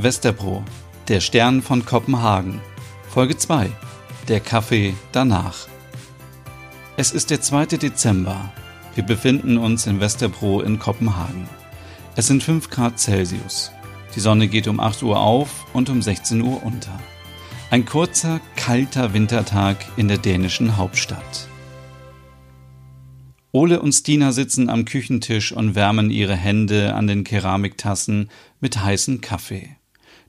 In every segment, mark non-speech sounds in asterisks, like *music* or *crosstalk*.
Westerbro, der Stern von Kopenhagen. Folge 2. Der Kaffee danach. Es ist der 2. Dezember. Wir befinden uns in Westerbro in Kopenhagen. Es sind 5 Grad Celsius. Die Sonne geht um 8 Uhr auf und um 16 Uhr unter. Ein kurzer, kalter Wintertag in der dänischen Hauptstadt. Ole und Stina sitzen am Küchentisch und wärmen ihre Hände an den Keramiktassen mit heißem Kaffee.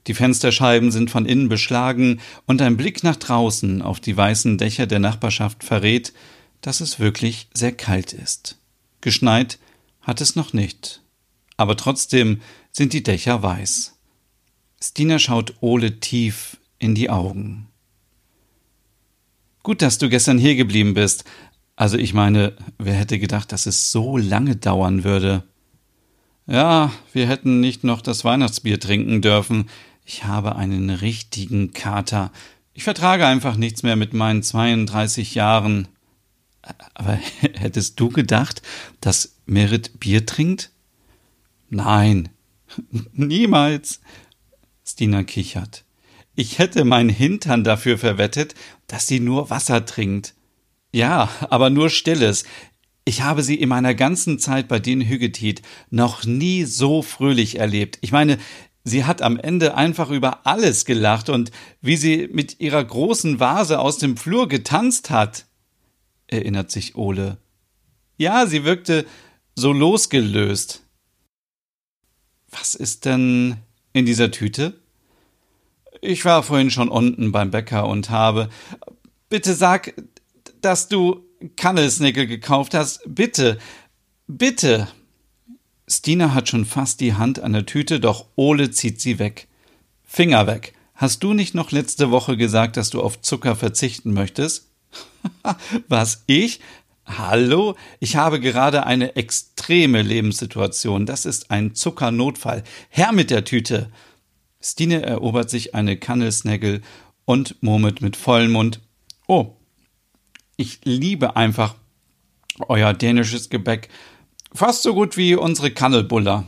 Die Fensterscheiben sind von innen beschlagen und ein Blick nach draußen auf die weißen Dächer der Nachbarschaft verrät, dass es wirklich sehr kalt ist. Geschneit hat es noch nicht. Aber trotzdem sind die Dächer weiß. Stina schaut Ole tief in die Augen. Gut, dass du gestern hier geblieben bist. Also ich meine, wer hätte gedacht, dass es so lange dauern würde? Ja, wir hätten nicht noch das Weihnachtsbier trinken dürfen. Ich habe einen richtigen Kater. Ich vertrage einfach nichts mehr mit meinen 32 Jahren. Aber *laughs* hättest du gedacht, dass Merit Bier trinkt? Nein, *laughs* niemals. Stina kichert. Ich hätte mein Hintern dafür verwettet, dass sie nur Wasser trinkt. Ja, aber nur stilles. Ich habe sie in meiner ganzen Zeit bei den Hüggetit noch nie so fröhlich erlebt. Ich meine, Sie hat am Ende einfach über alles gelacht und wie sie mit ihrer großen Vase aus dem Flur getanzt hat, erinnert sich Ole. Ja, sie wirkte so losgelöst. Was ist denn in dieser Tüte? Ich war vorhin schon unten beim Bäcker und habe. Bitte sag, dass du Kannelsnickel gekauft hast. Bitte, bitte. Stina hat schon fast die Hand an der Tüte, doch Ole zieht sie weg. Finger weg. Hast du nicht noch letzte Woche gesagt, dass du auf Zucker verzichten möchtest? *laughs* Was ich? Hallo? Ich habe gerade eine extreme Lebenssituation. Das ist ein Zuckernotfall. Herr mit der Tüte! Stine erobert sich eine Kannelsnagel und murmelt mit vollem Mund. Oh, ich liebe einfach euer dänisches Gebäck. Fast so gut wie unsere Kannelbuller.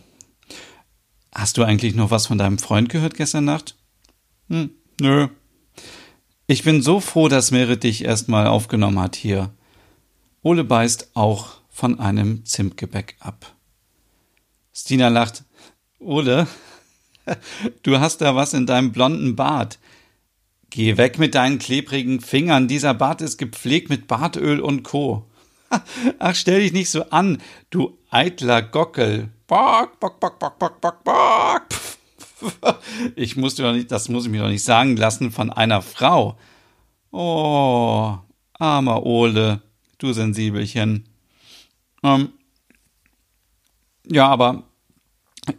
Hast du eigentlich noch was von deinem Freund gehört gestern Nacht? Hm, nö. Ich bin so froh, dass Merit dich erstmal aufgenommen hat hier. Ole beißt auch von einem Zimtgebäck ab. Stina lacht. Ole, *laughs* du hast da was in deinem blonden Bart. Geh weg mit deinen klebrigen Fingern. Dieser Bart ist gepflegt mit Bartöl und Co. *laughs* Ach, stell dich nicht so an, du eitler Gockel. Bock, bock, bock, bock, bock, bock, bock. *laughs* Ich muss dir doch nicht, das muss ich mir doch nicht sagen lassen von einer Frau. Oh, armer Ole, du Sensibelchen. Ähm, ja, aber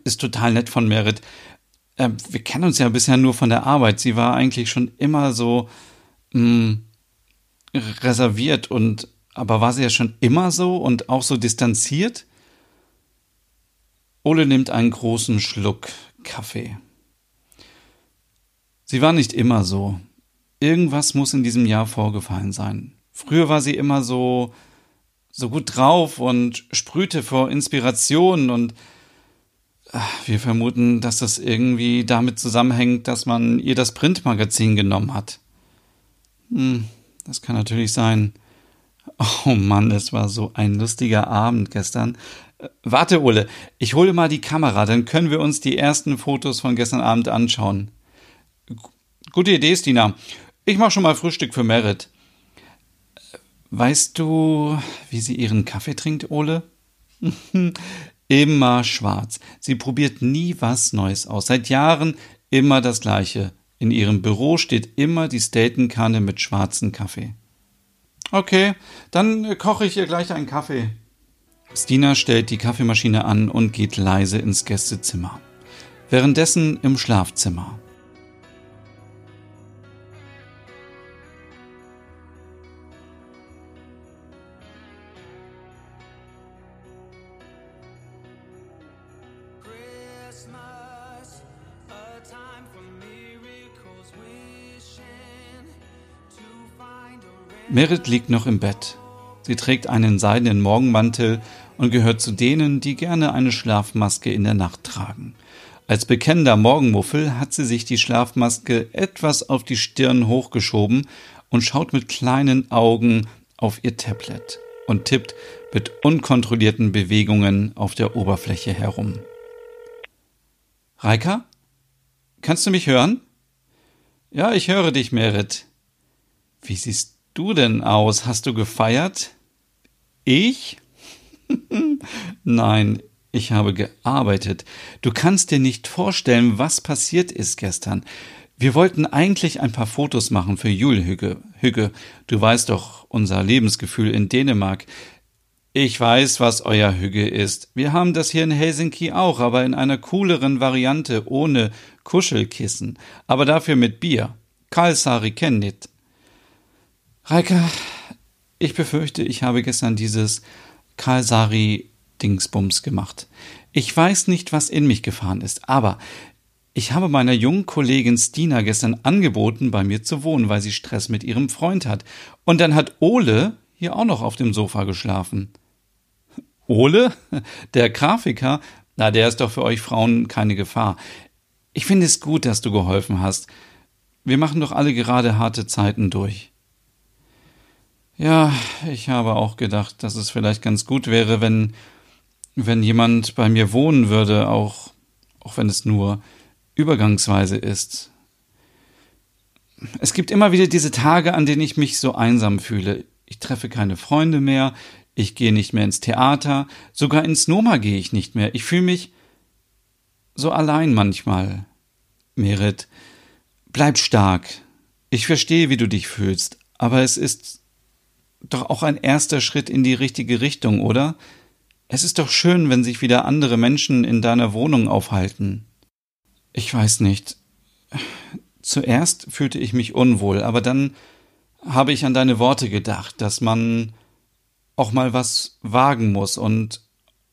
ist total nett von Merit. Äh, wir kennen uns ja bisher nur von der Arbeit. Sie war eigentlich schon immer so mh, mm, reserviert und aber war sie ja schon immer so und auch so distanziert? Ole nimmt einen großen Schluck Kaffee. Sie war nicht immer so. Irgendwas muss in diesem Jahr vorgefallen sein. Früher war sie immer so so gut drauf und sprühte vor Inspiration und äh, wir vermuten, dass das irgendwie damit zusammenhängt, dass man ihr das Printmagazin genommen hat. Hm, das kann natürlich sein. Oh Mann, es war so ein lustiger Abend gestern. Äh, warte, Ole, ich hole mal die Kamera, dann können wir uns die ersten Fotos von gestern Abend anschauen. G gute Idee, Stina. Ich mach schon mal Frühstück für Merit. Äh, weißt du, wie sie ihren Kaffee trinkt, Ole? *laughs* immer schwarz. Sie probiert nie was Neues aus. Seit Jahren immer das Gleiche. In ihrem Büro steht immer die Statenkanne mit schwarzem Kaffee. Okay, dann koche ich ihr gleich einen Kaffee. Stina stellt die Kaffeemaschine an und geht leise ins Gästezimmer. Währenddessen im Schlafzimmer. Merit liegt noch im Bett. Sie trägt einen seidenen Morgenmantel und gehört zu denen, die gerne eine Schlafmaske in der Nacht tragen. Als bekennender Morgenmuffel hat sie sich die Schlafmaske etwas auf die Stirn hochgeschoben und schaut mit kleinen Augen auf ihr Tablet und tippt mit unkontrollierten Bewegungen auf der Oberfläche herum. Reika? Kannst du mich hören? Ja, ich höre dich, Merit. Wie siehst du denn aus? Hast du gefeiert? Ich? *laughs* Nein, ich habe gearbeitet. Du kannst dir nicht vorstellen, was passiert ist gestern. Wir wollten eigentlich ein paar Fotos machen für Jul Hügge. Hügge, du weißt doch unser Lebensgefühl in Dänemark. Ich weiß, was euer Hügge ist. Wir haben das hier in Helsinki auch, aber in einer cooleren Variante ohne Kuschelkissen, aber dafür mit Bier. Kalsari kennit. Reika, ich befürchte, ich habe gestern dieses Kalsari Dingsbums gemacht. Ich weiß nicht, was in mich gefahren ist, aber ich habe meiner jungen Kollegin Stina gestern angeboten, bei mir zu wohnen, weil sie Stress mit ihrem Freund hat. Und dann hat Ole hier auch noch auf dem Sofa geschlafen. Ole? Der Grafiker? Na, der ist doch für euch Frauen keine Gefahr. Ich finde es gut, dass du geholfen hast. Wir machen doch alle gerade harte Zeiten durch. Ja, ich habe auch gedacht, dass es vielleicht ganz gut wäre, wenn, wenn jemand bei mir wohnen würde, auch, auch wenn es nur übergangsweise ist. Es gibt immer wieder diese Tage, an denen ich mich so einsam fühle. Ich treffe keine Freunde mehr, ich gehe nicht mehr ins Theater, sogar ins Noma gehe ich nicht mehr. Ich fühle mich so allein manchmal. Merit, bleib stark. Ich verstehe, wie du dich fühlst, aber es ist doch auch ein erster Schritt in die richtige Richtung, oder? Es ist doch schön, wenn sich wieder andere Menschen in deiner Wohnung aufhalten. Ich weiß nicht. Zuerst fühlte ich mich unwohl, aber dann habe ich an deine Worte gedacht, dass man auch mal was wagen muss und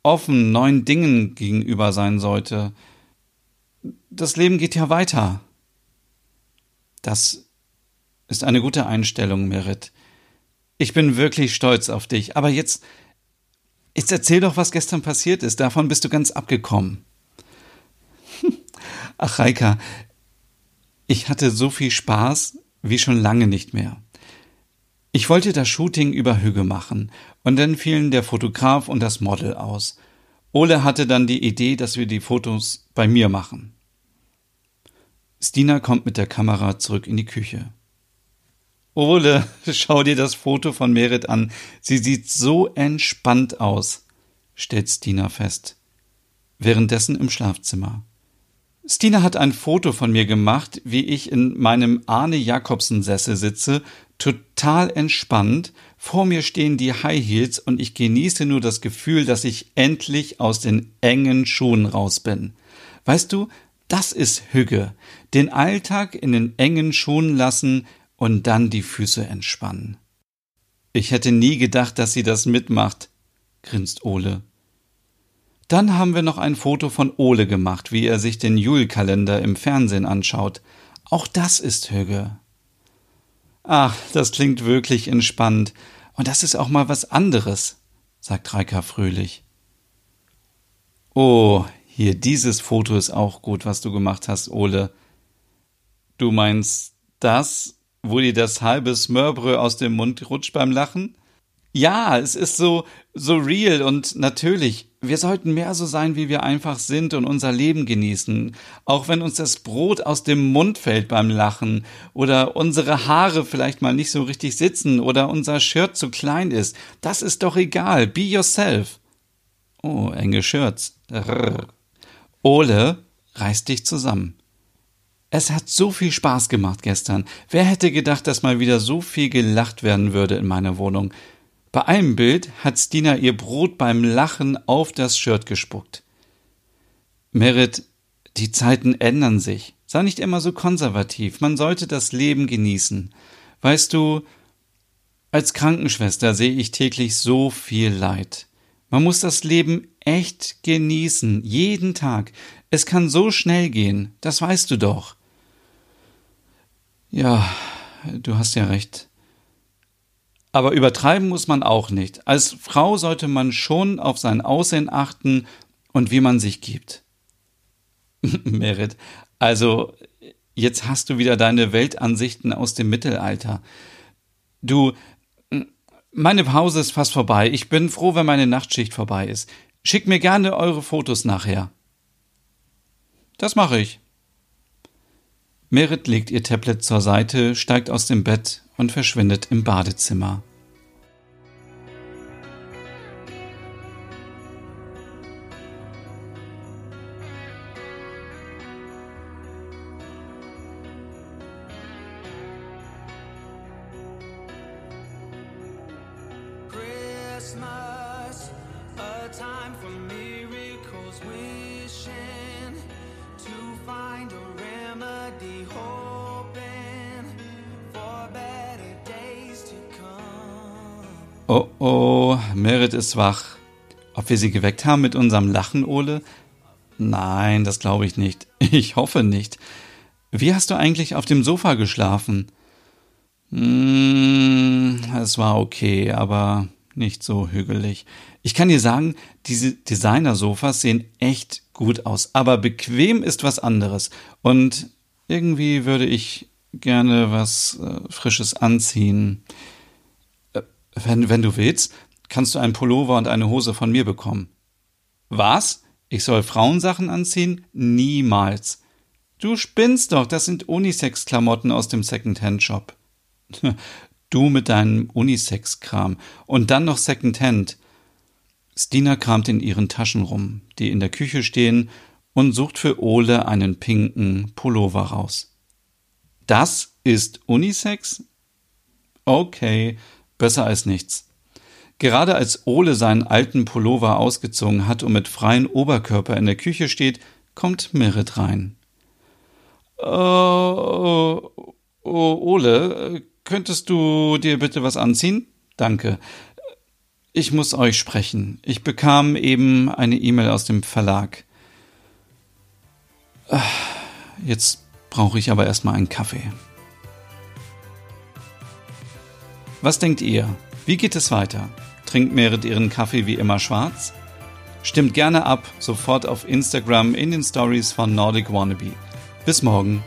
offen neuen Dingen gegenüber sein sollte. Das Leben geht ja weiter. Das ist eine gute Einstellung, Merit. Ich bin wirklich stolz auf dich. Aber jetzt, jetzt erzähl doch, was gestern passiert ist. Davon bist du ganz abgekommen. *laughs* Ach, Reika, ich hatte so viel Spaß wie schon lange nicht mehr. Ich wollte das Shooting über Hüge machen, und dann fielen der Fotograf und das Model aus. Ole hatte dann die Idee, dass wir die Fotos bei mir machen. Stina kommt mit der Kamera zurück in die Küche. Ole, *laughs* schau dir das Foto von Merit an. Sie sieht so entspannt aus, stellt Stina fest. Währenddessen im Schlafzimmer. Stina hat ein Foto von mir gemacht, wie ich in meinem Arne Jakobsen Sessel sitze, total entspannt. Vor mir stehen die High Heels und ich genieße nur das Gefühl, dass ich endlich aus den engen Schuhen raus bin. Weißt du, das ist Hüge. Den Alltag in den engen Schuhen lassen und dann die Füße entspannen. Ich hätte nie gedacht, dass sie das mitmacht, grinst Ole. Dann haben wir noch ein Foto von Ole gemacht, wie er sich den Julkalender im Fernsehen anschaut. Auch das ist Hüge. Ach, das klingt wirklich entspannt. Und das ist auch mal was anderes, sagt Reika fröhlich. Oh, hier, dieses Foto ist auch gut, was du gemacht hast, Ole. Du meinst das, wo dir das halbe Smörbrö aus dem Mund rutscht beim Lachen? Ja, es ist so, so real und natürlich. Wir sollten mehr so sein, wie wir einfach sind und unser Leben genießen. Auch wenn uns das Brot aus dem Mund fällt beim Lachen oder unsere Haare vielleicht mal nicht so richtig sitzen oder unser Shirt zu klein ist. Das ist doch egal. Be yourself. Oh, enge Shirts. Rrr. Ole, reiß dich zusammen. Es hat so viel Spaß gemacht gestern. Wer hätte gedacht, dass mal wieder so viel gelacht werden würde in meiner Wohnung? Bei einem Bild hat Stina ihr Brot beim Lachen auf das Shirt gespuckt. Merit, die Zeiten ändern sich. Sei nicht immer so konservativ. Man sollte das Leben genießen. Weißt du, als Krankenschwester sehe ich täglich so viel Leid. Man muss das Leben echt genießen, jeden Tag. Es kann so schnell gehen, das weißt du doch. Ja, du hast ja recht. Aber übertreiben muss man auch nicht. Als Frau sollte man schon auf sein Aussehen achten und wie man sich gibt. *laughs* Merit, also jetzt hast du wieder deine Weltansichten aus dem Mittelalter. Du, meine Pause ist fast vorbei. Ich bin froh, wenn meine Nachtschicht vorbei ist. Schickt mir gerne eure Fotos nachher. Das mache ich. Merit legt ihr Tablet zur Seite, steigt aus dem Bett und verschwindet im Badezimmer. Oh oh, Merit ist wach. Ob wir sie geweckt haben mit unserem Lachen, Ole? Nein, das glaube ich nicht. *laughs* Ich hoffe nicht. Wie hast du eigentlich auf dem Sofa geschlafen? Hm, es war okay, aber nicht so hügelig. Ich kann dir sagen, diese Designer-Sofas sehen echt gut aus, aber bequem ist was anderes. Und irgendwie würde ich gerne was äh, Frisches anziehen. Wenn, wenn du willst, kannst du einen Pullover und eine Hose von mir bekommen. Was? Ich soll Frauensachen anziehen? Niemals. Du spinnst doch, das sind Unisex-Klamotten aus dem Second-Hand-Shop. *laughs* Du mit deinem Unisex-Kram. Und dann noch Secondhand. Stina kramt in ihren Taschen rum, die in der Küche stehen, und sucht für Ole einen pinken Pullover raus. Das ist Unisex? Okay, besser als nichts. Gerade als Ole seinen alten Pullover ausgezogen hat und mit freiem Oberkörper in der Küche steht, kommt Merit rein. Oh, oh, Ole, Könntest du dir bitte was anziehen? Danke. Ich muss euch sprechen. Ich bekam eben eine E-Mail aus dem Verlag. Jetzt brauche ich aber erstmal einen Kaffee. Was denkt ihr? Wie geht es weiter? Trinkt Merit ihren Kaffee wie immer schwarz? Stimmt gerne ab, sofort auf Instagram in den Stories von Nordic Wannabe. Bis morgen.